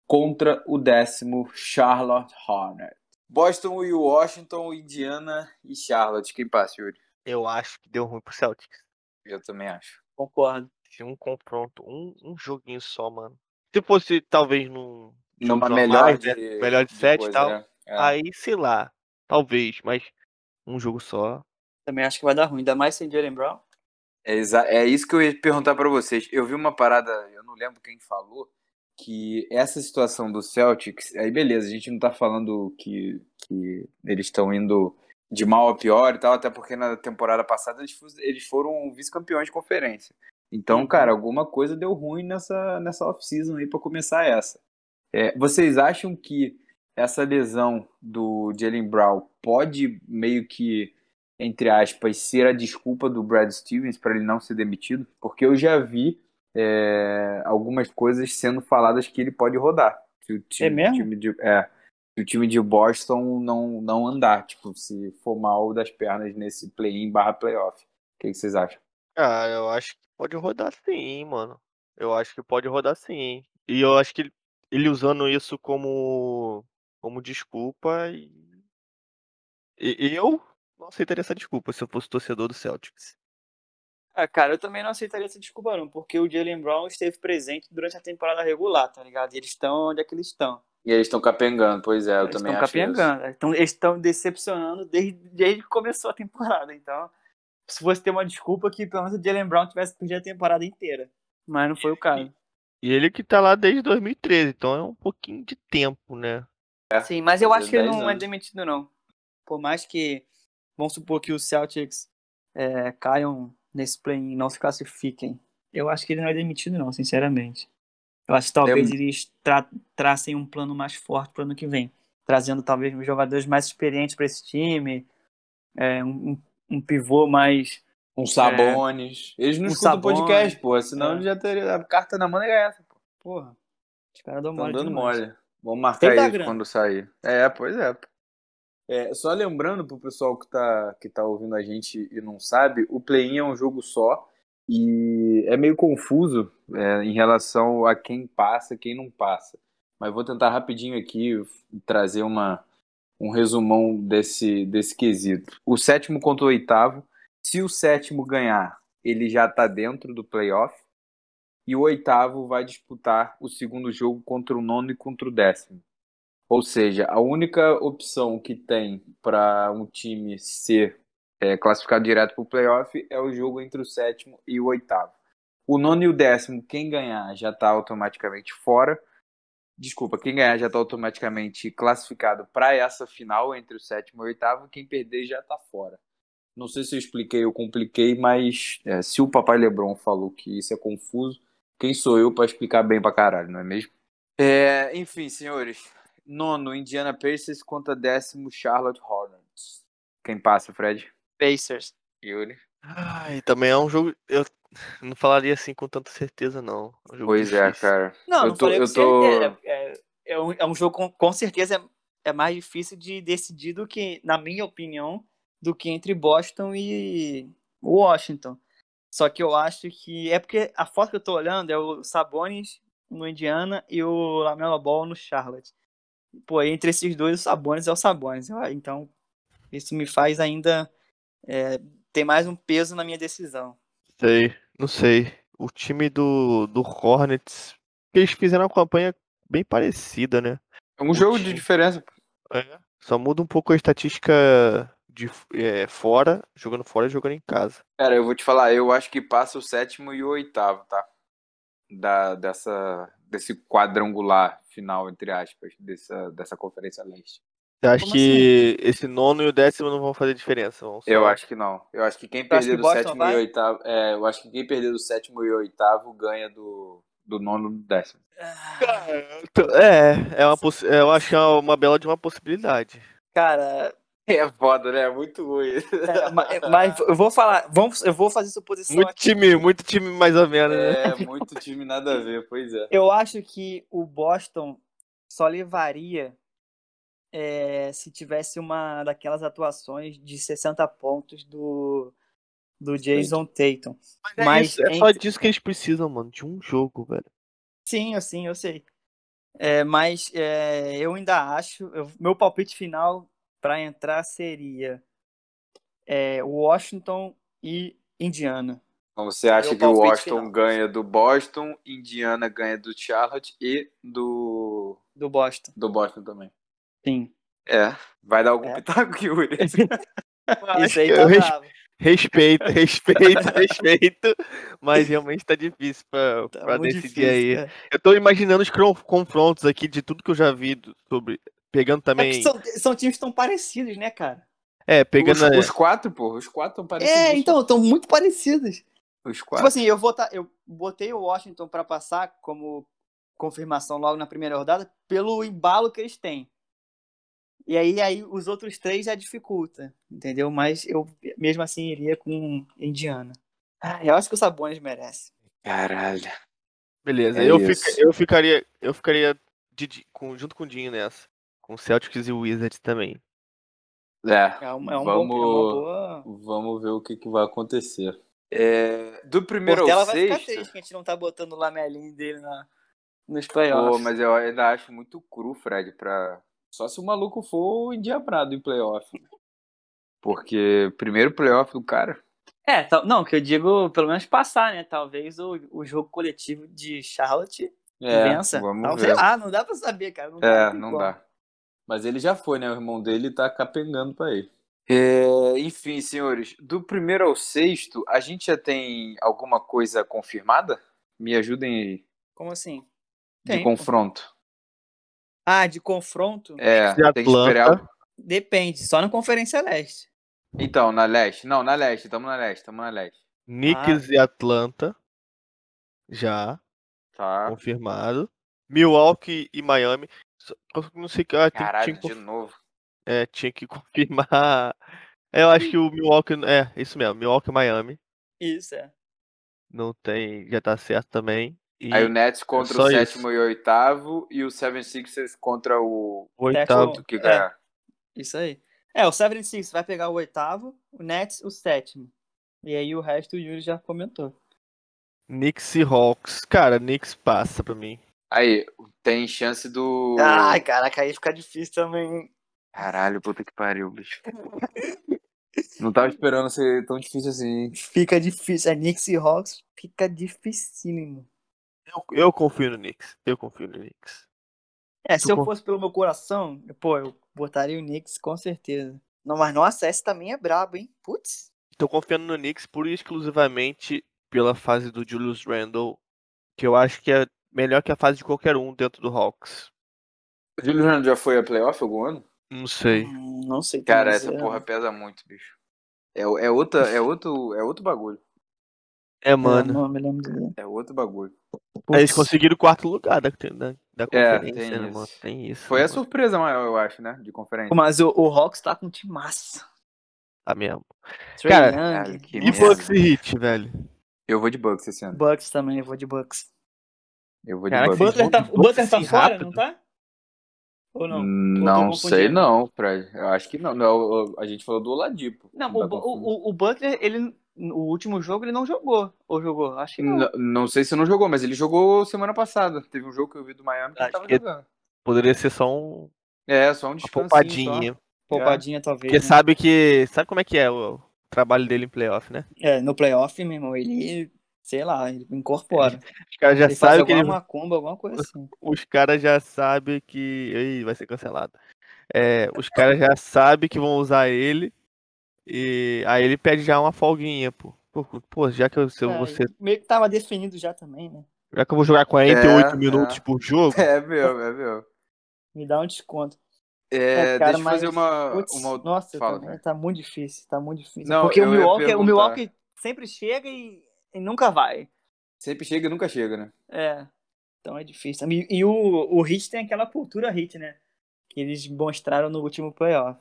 contra o décimo Charlotte Hornets. Boston e Washington, Indiana e Charlotte. Quem passa, Yuri? Eu acho que deu ruim pro Celtics. Eu também acho. Concordo. Se um confronto, um, um joguinho só, mano. Se fosse talvez num. Numa normal, melhor né? de, melhor de sete e tal. né? É. Aí, sei lá. Talvez, mas um jogo só. Também acho que vai dar ruim, ainda mais sem Jalen Brown. É, é isso que eu ia perguntar pra vocês. Eu vi uma parada, eu não lembro quem falou, que essa situação do Celtics, aí beleza, a gente não tá falando que, que eles estão indo de mal a pior e tal, até porque na temporada passada eles, foram vice-campeões de conferência. Então, Uhum. cara, alguma coisa deu ruim nessa, nessa off-season aí pra começar essa. É, vocês acham que essa lesão do Jalen Brown pode meio que entre aspas, ser a desculpa do Brad Stevens para ele não ser demitido, porque eu já vi é, algumas coisas sendo faladas que ele pode rodar. Se o time, É mesmo? time de, é, se o time de Boston não, não andar, tipo, se for mal das pernas nesse play-in barra playoff. O que, que vocês acham? Ah, eu acho que pode rodar sim, mano. Eu acho que pode rodar sim? E eu acho que ele, ele usando isso como, como desculpa e, e eu não aceitaria essa desculpa se eu fosse torcedor do Celtics. Ah, cara, eu também não aceitaria essa desculpa, não, porque o Jalen Brown esteve presente durante a temporada regular, tá ligado? E eles estão onde é que eles estão. E eles estão capengando, pois é, eu Eles também estão acho isso. capengando. Então, eles estão decepcionando desde, desde que começou a temporada. Então, se fosse ter uma desculpa, que pelo menos o Jalen Brown tivesse perdido a temporada inteira. Mas não foi o caso. E ele que tá lá desde 2013, então é um pouquinho de tempo, né? Sim, mas eu acho que ele 10 não é anos. demitido, não. Por mais que, vamos supor que os Celtics é, caiam nesse play e não se classifiquem. Eu acho que ele não é demitido, não, sinceramente. Eu acho que talvez É- eles tra tracem um plano mais forte para o ano que vem. Trazendo talvez jogadores mais experientes para esse time, é, um, um- pivô mais. Um Sabones. Eles não Um escutam Sabonis. podcast, pô. Senão É. já teria. A carta na mão é essa, pô. Porra, os caras dão Estão mole. dando demais. mole. Vamos marcar Tem da isso quando sair. É, pois é. pô. É, só lembrando pro pessoal que tá, que tá ouvindo a gente e não sabe, o play-in é um jogo só e é meio confuso é, em relação a quem passa quem não passa. Mas vou tentar rapidinho aqui trazer uma, um resumão desse, desse quesito. O sétimo contra o oitavo. Se o sétimo ganhar, ele já tá dentro do playoff. E o oitavo vai disputar o segundo jogo contra o nono e contra o décimo. Ou seja, a única opção que tem para um time ser é, classificado direto para o playoff é o jogo entre o sétimo e o oitavo. O nono e o décimo, quem ganhar já está automaticamente fora. Desculpa, quem ganhar já está automaticamente classificado para essa final entre o sétimo e o oitavo. Quem perder já está fora. Não sei se eu expliquei ou compliquei, mas é, se o papai Lebron falou que isso é confuso, quem sou eu para explicar bem pra caralho, não é mesmo? É, enfim, senhores. Nono, Indiana Pacers contra décimo, Charlotte Hornets. Quem passa, Fred? Pacers. Yuri. Ai, também é um jogo. Eu não falaria assim com tanta certeza, não. É um jogo Pois é, difícil. cara. Não, Eu não tô- falei eu com tô- certeza. É, é- é um, é um jogo com, com certeza é, é mais difícil de decidir do que, na minha opinião, do que entre Boston e Washington. Só que eu acho que é porque a foto que eu tô olhando é o Sabonis no Indiana e o Lamelo Ball no Charlotte. Pô, entre esses dois, o Sabonis é o Sabonis. Eu- Então, isso me faz ainda é, ter mais um peso na minha decisão. Sei, não sei. O time do, do Hornets. Eles fizeram uma campanha bem parecida, né? É um jogo de diferença. É. Só muda um pouco a estatística de é, fora, jogando fora e jogando em casa. Cara, eu vou te falar, eu acho que passa o sétimo e o oitavo, tá? Da, dessa, desse quadrangular final, entre aspas, dessa, dessa Conferência Leste. Você acha Como que esse nono e o décimo não vão fazer diferença? Vão só- Eu acho que não. Eu acho que quem perder que do sétimo vai? e oitavo. É, eu acho que quem perder do sétimo e oitavo ganha do, do nono e do décimo. É, é uma é, eu acho que é uma bela de uma possibilidade. Cara, É foda, né? Muito ruim. É, ma- é, mas eu vou falar, vamos, eu vou fazer suposição Muito aqui. time, muito time mais ou menos, né? É, muito time nada a ver, pois é. Eu acho que o Boston só levaria é, se tivesse uma daquelas atuações de 60 pontos do, do Jason Tatum. É, Mas isso, é só entre- disso que eles precisam, mano. De um jogo, velho. Sim, assim, eu sei. É, mas é, eu ainda acho. eu- meu palpite final para entrar seria é, Washington e Indiana. Então você acha que o Washington final. ganha do Boston, Indiana ganha do Charlotte e do, Do Boston. do Boston também. Sim. É. Vai dar algum É. pitaco, Yuri? Isso aí que tá eu. Respeito, respeito, respeito. Mas realmente tá difícil pra, Tá pra decidir difícil, aí. cara. Eu tô imaginando os confrontos aqui de tudo que eu já vi sobre. Pegando É também. que são, são times tão parecidos, né, cara? É, pegando. Os, os quatro, pô. Os quatro estão parecidos. É, então, estão muito parecidos. Os Tipo quatro. assim, eu, vou tá, eu botei o Washington pra passar como confirmação logo na primeira rodada pelo embalo que eles têm. E aí, aí os outros três já dificulta, entendeu? Mas eu mesmo assim iria com Indiana. Ah, eu acho que o Sabonis merece. Caralho. Beleza, É eu, fica- eu ficaria. Eu ficaria de- de- com- junto com o Dinho nessa. Com Celtics e o Wizards também. É. É uma, é um vamos, bom, é boa. vamos ver o que, que vai acontecer. É, do primeiro Portela ao vai ficar sexto. triste que a gente não tá botando o lamelinho dele na, nos playoffs. Pô, mas eu ainda acho muito cru, Fred, pra. Só se o maluco for endiabrado em playoff. Porque primeiro playoff do cara. É, tal- não, que eu digo, pelo menos passar, né? Talvez o, o jogo coletivo de Charlotte É, vença. vamos Tal- ver. Lá, não dá pra saber, cara. Não É, não como. dá. Mas ele já foi, né? O irmão dele tá capengando pra ele. É, enfim, senhores, do primeiro ao sexto, a gente já tem alguma coisa confirmada? Me ajudem aí. Como assim? De Tem, pô. confronto. Ah, de confronto? É, E tem que esperar. Atlanta? Depende, só na Conferência Leste. Então, na leste. Não, na leste, tamo na leste, tamo na leste. Knicks e Atlanta. Já, Tá. confirmado. Milwaukee e Miami. Não sei que. Ah, Caralho, tinha, que de conf- novo. é, tinha que confirmar. É, Eu acho que o Milwaukee. É, isso mesmo. Milwaukee e Miami. Isso, é. Não tem. Já tá certo também. E Aí o Nets contra só o isso. sétimo e o oitavo e o 76ers contra o oitavo. Que É. ganhar. Isso aí. É, o 76 vai pegar o oitavo, o Nets o sétimo. E aí o resto o Yuri já comentou. Knicks e Hawks. Cara, Knicks passa pra mim. Aí, tem chance do. Ai, caraca, aí fica difícil também. hein? Caralho, puta que pariu, bicho. Não tava esperando ser tão difícil assim. Fica difícil. É Knicks e Hawks, fica dificílimo. Eu, eu confio no Knicks. Eu confio no Knicks. É, se Tu eu con- fosse pelo meu coração, pô, eu botaria o Knicks com certeza. Não, mas nossa, esse também é brabo, hein? Putz. Tô confiando no Knicks pura e exclusivamente pela fase do Julius Randle, que eu acho que é melhor que a fase de qualquer um dentro do Hawks. O Julius Randle já foi a playoff algum ano? Não sei. Hum, não sei. Cara, essa dizer. porra pesa muito, bicho. É, é, outra, é, outro, é outro bagulho. É, É, mano. dizer. É outro bagulho. Eles conseguiram o quarto lugar da, da, da É, conferência, tem né, isso. mano? Tem isso. Foi né, a mano? surpresa maior, eu acho, né? De conferência. Mas o, o Hawks tá com um time massa. Tá mesmo. Trey Cara, Young, cara, que E. Bucks e Hit, velho? Eu vou de Bucks esse ano. Bucks também, eu vou de Bucks. Eu vou de Caraca, Butler tá, o Butler tá fora, rápido? não tá? Ou não? Não tô sei não, Fred. Eu acho que não. não a gente falou do Oladipo. Não, o, o, o Butler, ele. O último jogo ele não jogou. Ou jogou? Acho que não. N- Não sei se não jogou, mas ele jogou semana passada. Teve um jogo que eu vi do Miami que ele Acho tava que- jogando. Poderia ser só um, É, só um descansinho. poupadinha. Poupadinha, talvez. Porque né? sabe que. Sabe como é que é o trabalho dele em playoff, né? É, no playoff, meu irmão, ele. Sei lá, ele incorpora. Os caras já sabem que alguma ele, macumba, alguma coisa assim. os caras já sabem que. Ih, vai ser cancelado. É, os caras já sabem que vão usar ele. E aí ele pede já uma folguinha, pô. Pô, pô, já que eu, se É, vou ser- Meio que tava definido já também, né? já que eu vou jogar 48 É, minutos é. por jogo, É meu, é meu. Me dá um desconto. É, É, cara, deixa eu mas- fazer uma. Putz, uma... nossa, Fala, tá, cara. tá muito difícil, tá muito difícil. Não, Porque o Milwaukee, o perguntar. Milwaukee sempre chega e, e nunca vai. Sempre chega e nunca chega, né? É. Então é difícil. E, e o, o Heat tem aquela cultura Heat, né? Que eles mostraram no último playoff.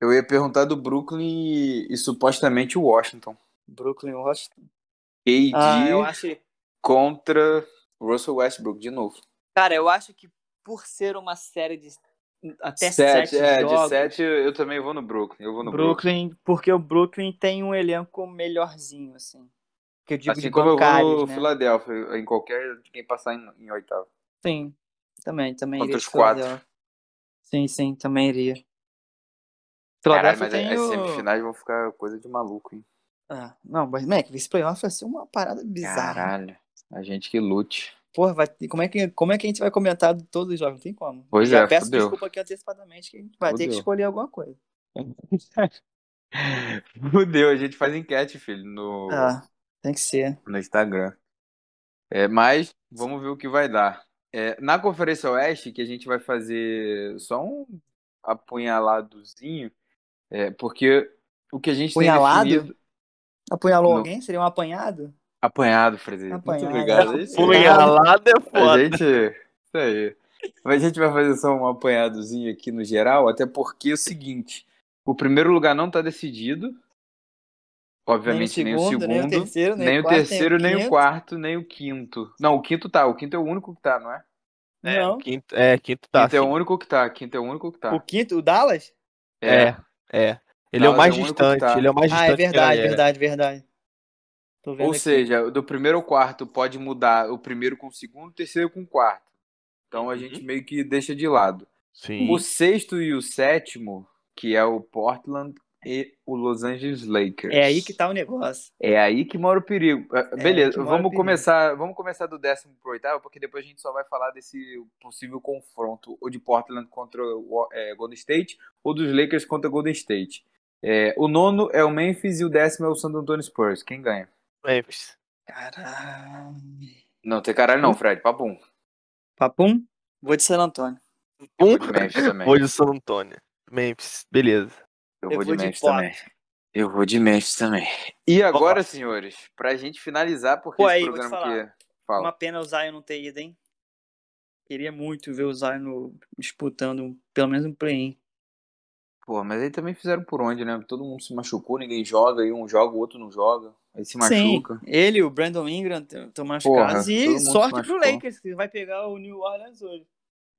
Eu ia perguntar do Brooklyn e, e supostamente o Washington. Brooklyn Washington. KD Ah, eu acho. contra Russell Westbrook de novo. Cara, eu acho que por ser uma série de até sete, sete, é, jogos, de sete eu também vou no Brooklyn. Eu vou no Brooklyn, porque o Brooklyn tem um elenco melhorzinho, assim. Que eu digo Assim como eu vou bancários, no né? Philadelphia, em qualquer de quem passar em, em oitavo. Sim, também, também Contra iria. os quatro. Sim, sim, também iria. Caralho, mas tem as o... semifinais vão ficar coisa de maluco, hein? Ah, não, mas, Mac, esse playoff vai ser uma parada bizarra. Caralho. A gente que lute. Porra, vai, como, é que, como é que a gente vai comentar todos os jogos? Não tem como. Pois Já é, peço fudeu. desculpa aqui antecipadamente que a gente vai ter que Fudeu. escolher alguma coisa. Fudeu, a gente faz enquete, filho, no, Ah, tem que ser. no Instagram. É, mas vamos ver o que vai dar. É, na Conferência Oeste, que a gente vai fazer só um apunhaladozinho, é, porque o que a gente Apunhalado? tem definido... Apunhalou No- alguém? Seria um apanhado? Apanhado, Frederico. Muito Apanhado. obrigado. Isso aí. punhalada é A foda. gente. Isso aí. Mas a gente vai fazer só um apanhadozinho aqui no geral, até porque é o seguinte: o primeiro lugar não tá decidido. Obviamente, nem o segundo, nem o terceiro, nem, nem o o quarto, terceiro, nem o quinto. quarto, nem o quinto. Não, o quinto tá. O quinto é o único que tá, não é? Não. Quinto, é, quinto tá. quinto é o único que tá. Quinto é o único que tá. O quinto, o Dallas? É, é. Ele é o Dallas mais é o único que distante. tá. Ele é o mais Ah, distante. é da verdade, galera. verdade, verdade. Tô vendo Ou aqui. seja, do primeiro ao quarto pode mudar o primeiro com o segundo, o terceiro com o quarto. Então a Uhum. gente meio que deixa de lado. Sim. O sexto e o sétimo, que é o Portland e o Los Angeles Lakers. É aí que tá o negócio. É aí que mora o perigo. Ah, aí Beleza, o vamos perigo. começar, vamos começar do décimo pro oitavo, porque depois a gente só vai falar desse possível confronto, ou de Portland contra o é, Golden State, ou dos Lakers contra Golden State. É, o nono é o Memphis e o décimo é o San Antonio Spurs. Quem ganha? Memphis. Caralho. Não, tem caralho não, Fred. Papum. Papum? Vou de San Antônio. Vou de Memphis também. vou de San Antônio. Memphis, beleza. Eu Eu vou de vou de Memphis Pop. também. Eu vou de Memphis também. E agora, Vamos senhores, pra gente finalizar, porque Pô, esse aí, programa falar. aqui... Fala. Uma pena o Zion não ter ido, hein? Queria muito ver o Zion no- disputando pelo menos um play-in. Pô, mas aí também fizeram por onde, né? Todo mundo se machucou, ninguém joga, aí um joga, o outro não joga. Aí se Sim, machuca. ele e o Brandon Ingram estão Porra, machucados. todo E sorte pro. Lakers, que vai pegar o New Orleans hoje.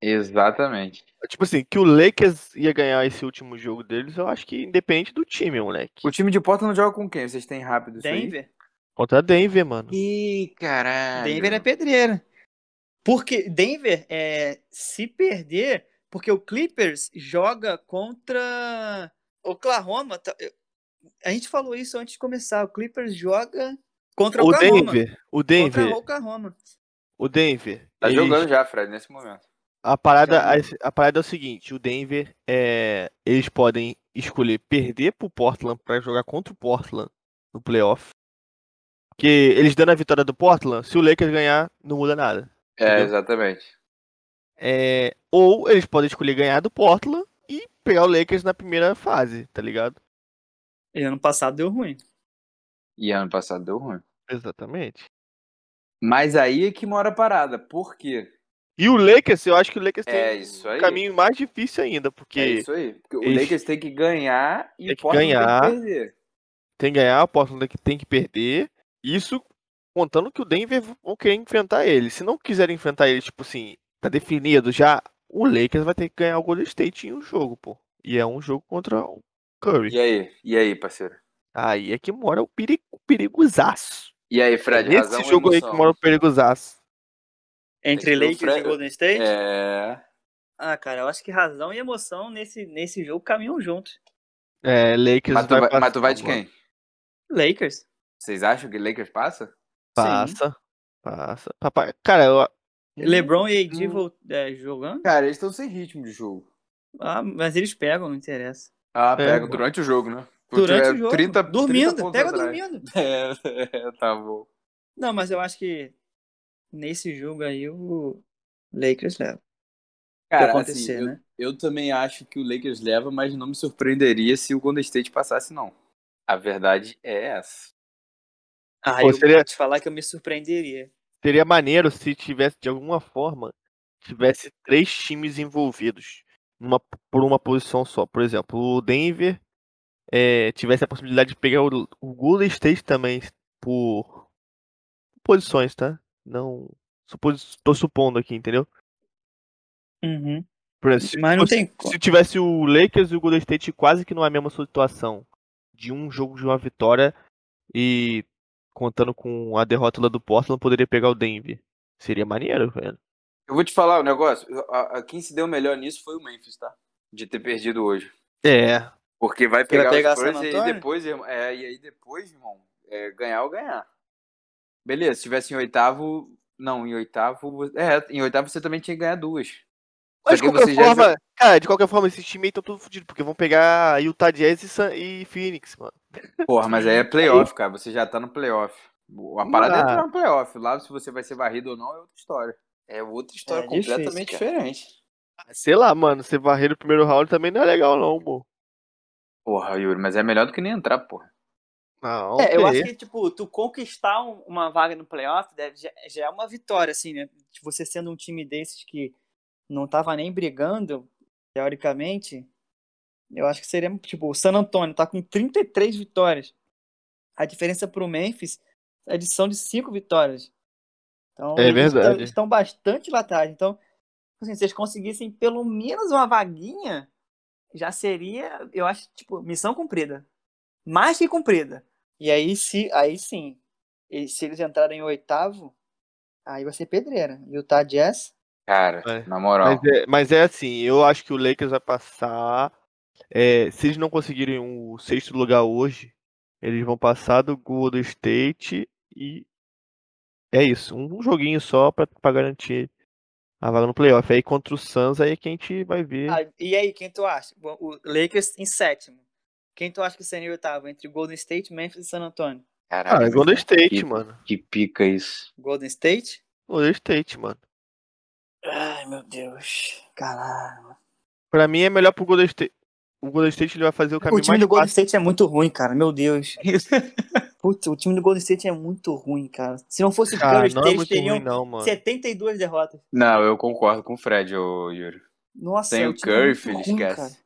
Exatamente. Tipo assim, que o Lakers ia ganhar esse último jogo deles, eu acho que independe do time, moleque. O time de Portland joga com quem? Vocês têm rápido isso aí? Denver? Contra Denver, mano. Ih, caralho. Denver é pedreira. Porque Denver, é, se perder, porque o Clippers joga contra Oklahoma. tá- A gente falou isso antes de começar. O Clippers joga contra O Oklahoma. Denver, o Denver, Contra Oklahoma. o Denver. Tá jogando já, Fred, nesse momento. A parada, a, a parada é o seguinte, o Denver, é, eles podem escolher perder pro Portland pra jogar contra o Portland no playoff. Porque eles dando a vitória do Portland, se o Lakers ganhar, não muda nada. É, Entendeu? exatamente. É, ou eles podem escolher ganhar do Portland e pegar o Lakers na primeira fase, tá ligado? E ano passado deu ruim. E ano passado deu ruim. Exatamente. Mas aí é que mora a parada. Por quê? E o Lakers, eu acho que o Lakers É tem isso um caminho mais difícil ainda, porque É isso aí. Porque o eles- Lakers tem que ganhar e Tem o Portland ganhar. tem que perder. tem que ganhar, o Portland que tem que perder. Isso contando que o Denver vão querer enfrentar ele. Se não quiserem enfrentar ele, tipo assim, tá definido já, o Lakers vai ter que ganhar o Golden State em um jogo, pô. E é um jogo contra o Curry. E aí? E aí, parceiro? Aí é que mora o perigo, perigosaço. E aí, Fred? Nesse razão jogo aí que mora o perigosaço. Entre Lakers e Golden State? É. Ah, cara, eu acho que razão e emoção nesse, nesse jogo caminham juntos. É, Lakers Mas tu vai, passar, mas tu vai de quem? Lakers. Vocês acham que Lakers passa? Passa. Passa. Papai, cara, eu, LeBron e AD Hum. é, jogando. Cara, eles estão sem ritmo de jogo. Ah, mas eles pegam, não interessa. Ah, pega durante o jogo, né? Quando Durante o jogo. 30, dormindo, 30 pontos pega atrás. dormindo. É, é, tá bom. Não, mas eu acho que nesse jogo aí o Lakers leva. Cara, acontecer, assim, eu, né? eu também acho que o Lakers leva, mas não me surpreenderia se o Golden State passasse, não. A verdade é essa. Ah, Pô, eu seria- vou te falar que eu me surpreenderia. seria maneiro se tivesse, de alguma forma, tivesse três times envolvidos numa, por uma posição só. Por exemplo, o Denver é, tivesse a possibilidade de pegar o, o Golden State também por posições, tá? Não. Supos, tô supondo aqui, entendeu? Uhum. Por exemplo, se, Mas não fosse- tem como. se tivesse o Lakers e o Golden State quase que numa mesma situação de um jogo de uma vitória e contando com a derrota lá do Portland, poderia pegar o Denver. Seria maneiro, velho. Eu vou te falar o negócio. A, a- quem se deu melhor nisso foi o Memphis, tá? De ter perdido hoje. É, Porque vai Porque vai pegar, pegar os Spurs e aí depois, irmão, é, e aí depois, irmão, é, ganhar ou ganhar. Beleza, se tivesse em oitavo. Não, em oitavo. É, em oitavo você também tinha que ganhar duas. Mas de que qualquer você já forma, cara, de qualquer forma, esses times aí estão todos fodidos, porque vão pegar Utah Jazz e, San- e Phoenix, mano. Porra, mas aí é playoff, cara. Você já tá no playoff. A parada é Ah. entrar no playoff. Lá, se você vai ser varrido ou não, é outra história. É outra história É difícil, completamente cara. diferente. Sei lá, mano, você varrer no primeiro round também não é legal, não, pô. Porra, Yuri, mas é melhor do que nem entrar, porra. Não, É, eu acho que, tipo, tu conquistar um- uma vaga no playoff deve, já, já é uma vitória, assim, né? De Você sendo um time desses que não tava nem brigando, teoricamente, eu acho que seria, tipo, o San Antonio tá com 33 vitórias. A diferença pro Memphis é de são de 5 vitórias. Então, É eles verdade. Estão, estão bastante lá atrás. Então, assim, se eles conseguissem pelo menos uma vaguinha, já seria, eu acho, tipo, missão cumprida. Mais que cumprida. E aí, se, aí sim, e se eles entrarem em oitavo, aí vai ser pedreira. Utah Jazz. Cara, É. na moral. Mas é, mas é assim, eu acho que o Lakers vai passar. é, se eles não conseguirem o sexto lugar hoje, eles vão passar do Golden State e é isso, um joguinho só pra, pra garantir a vaga no playoff. Aí contra o Suns aí é que a gente vai ver. Ah, e aí, quem tu acha? O o Lakers em sétimo. Quem tu acha que seria em oitavo? Entre Golden State, Memphis e San Antonio? Caralho, Ah, é Golden State, que, mano. Que pica isso. Golden State? Golden State, mano. Ai, meu Deus. Caralho. Pra mim é melhor pro Golden State. O Golden State ele vai fazer o O caminho time mais do Golden fácil. State é muito ruim, cara. Meu Deus. Putz, o time do Golden State é muito ruim, cara. Se não fosse o Curry, não é eles muito teriam ruim, não, mano. 72 derrotas. Não, eu concordo com o Fred, ô Yuri. Nossa, Sem é o time Curry, filho, esquece. cara.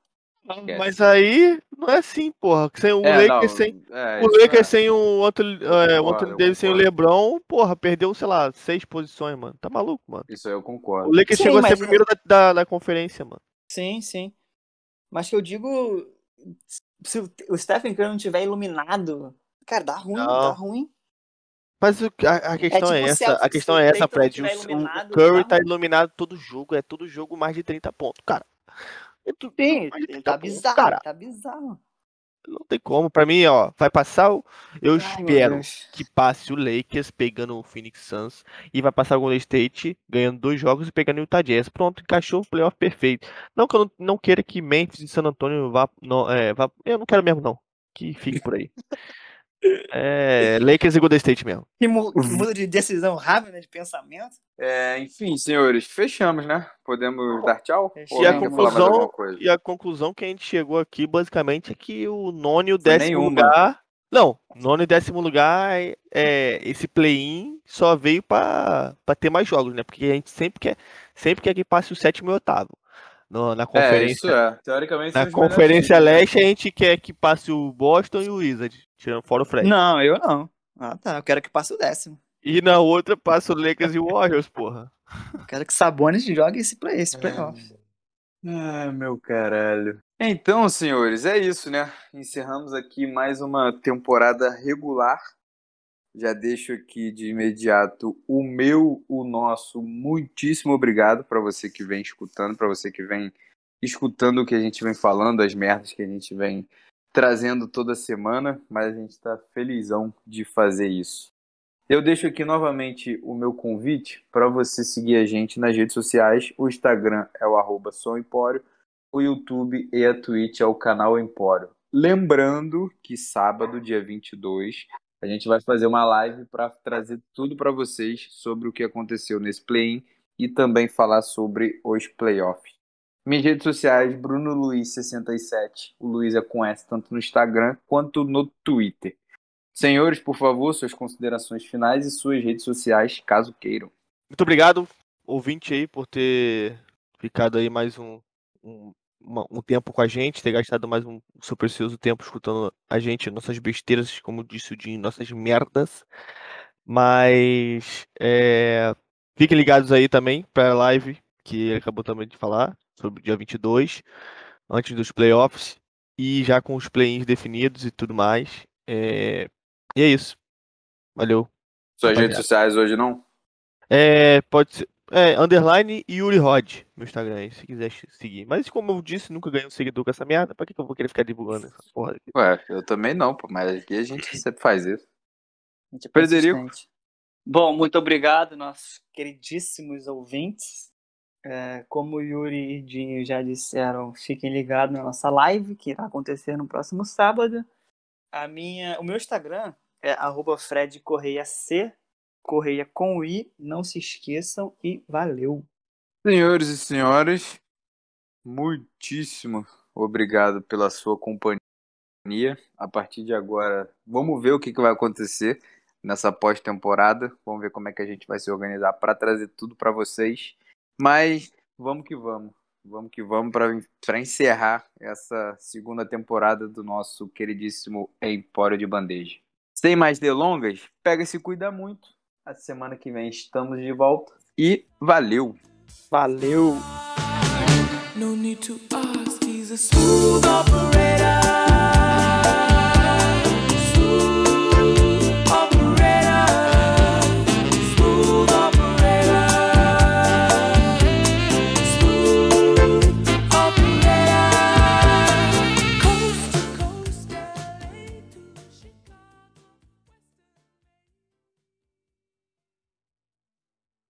Esquece. Mas aí não é assim, porra. Sem o É, Lakers não, sem. é, O Lakers é. sem o Anthony, é, o Anthony Davis sem o. LeBron, porra, perdeu, sei lá, seis posições, mano. Tá maluco, mano. Isso aí eu O concordo. Lakers Sim, chegou a ser mas- primeiro da, da, da conferência, mano. Sim, sim. Mas que eu digo, se o- o Stephen Curry não tiver iluminado, cara, dá ruim, Não. dá ruim. Mas o- a, a questão é, tipo, essa, a- questão o é essa, Fred. O, o Curry tá tá iluminado todo jogo, é todo jogo mais de 30 pontos, cara. Tu- Sim, mais de ele 30 tá pontos, bizarro, cara. tá bizarro. Não tem como. Pra mim, ó, vai passar o. Eu Ai, espero que passe o Lakers pegando o Phoenix Suns e vai passar o Golden State ganhando dois jogos e pegando o Utah Jazz. Pronto, encaixou o playoff perfeito. Não que eu não, não queira que Memphis e San Antonio vá, não, é, vá. Eu não quero mesmo, não. Que fique por aí. É, Lakers e Golden State mesmo. Que, mu- que muda de decisão rápida, né, de pensamento. É, enfim, senhores, fechamos, né? Podemos dar tchau? E a conclusão-? E a conclusão que a gente chegou aqui, basicamente, é que o nono e o décimo nenhuma. lugar. Não, nono e décimo lugar, é, é, esse play-in só veio pra, pra ter mais jogos, né? Porque a gente sempre quer, sempre quer que passe o sétimo e o oitavo. No- na É, conferência, isso é. Teoricamente na conferência times, né? leste, a gente quer que passe o Boston e o Wizard, tirando fora o Fred. Não, eu não. Ah, tá. Eu quero que passe o décimo. E na outra passa o Lakers e o Warriors, porra. Eu quero que Sabonis jogue esse, play, esse playoff. Ai, meu caralho. Então, senhores, é isso, né? Encerramos aqui mais uma temporada regular. Já deixo aqui de imediato o meu, o nosso muitíssimo obrigado para você que vem escutando, para você que vem escutando o que a gente vem falando, as merdas que a gente vem trazendo toda semana, mas a gente está felizão de fazer isso. Eu deixo aqui novamente o meu convite para você seguir a gente nas redes sociais. O Instagram é o arroba o YouTube e a Twitch é o canal Empório. Lembrando que sábado, dia 22, a gente vai fazer uma live para trazer tudo para vocês sobre o que aconteceu nesse play-in e também falar sobre os playoffs. Minhas redes sociais, Bruno Luiz 67. O Luiz é com S tanto no Instagram quanto no Twitter. Senhores, por favor, suas considerações finais e suas redes sociais, caso queiram. Muito obrigado, ouvinte aí, por ter ficado aí mais um, um, uma- um tempo com a gente, ter gastado mais um seu precioso tempo escutando a gente, nossas besteiras, como disse o Dinho, nossas merdas. Mas é, fiquem ligados aí também para a live, que ele acabou também de falar, sobre o dia 22, antes dos playoffs, e já com os play-ins definidos e tudo mais. É, e é isso. Valeu. Suas redes sociais hoje não? É, pode ser. É, underline Yuri Rod, meu Instagram aí, se quiser seguir. Mas como eu disse, nunca ganhei um seguidor com essa merda, pra que, que eu vou querer ficar divulgando essa porra aqui? Ué, eu também não, pô, mas aqui a gente sempre faz isso. A gente é. Bom, muito obrigado, nossos queridíssimos ouvintes. É, como o Yuri e Dinho já disseram, fiquem ligados na nossa live, que irá acontecer no próximo sábado. A minha, o meu Instagram é arroba Fred Correia C, Correia com I, não se esqueçam e valeu. Senhores e senhoras, muitíssimo obrigado pela sua companhia. A partir de agora, vamos ver o que, que vai acontecer nessa pós-temporada. Vamos ver como é que a gente vai se organizar para trazer tudo para vocês. Mas vamos que vamos. Vamos que vamos para encerrar essa segunda temporada do nosso queridíssimo Empório de Bandeja. Sem mais delongas, pega e se cuida muito. A semana que vem estamos de volta. E valeu! Valeu! No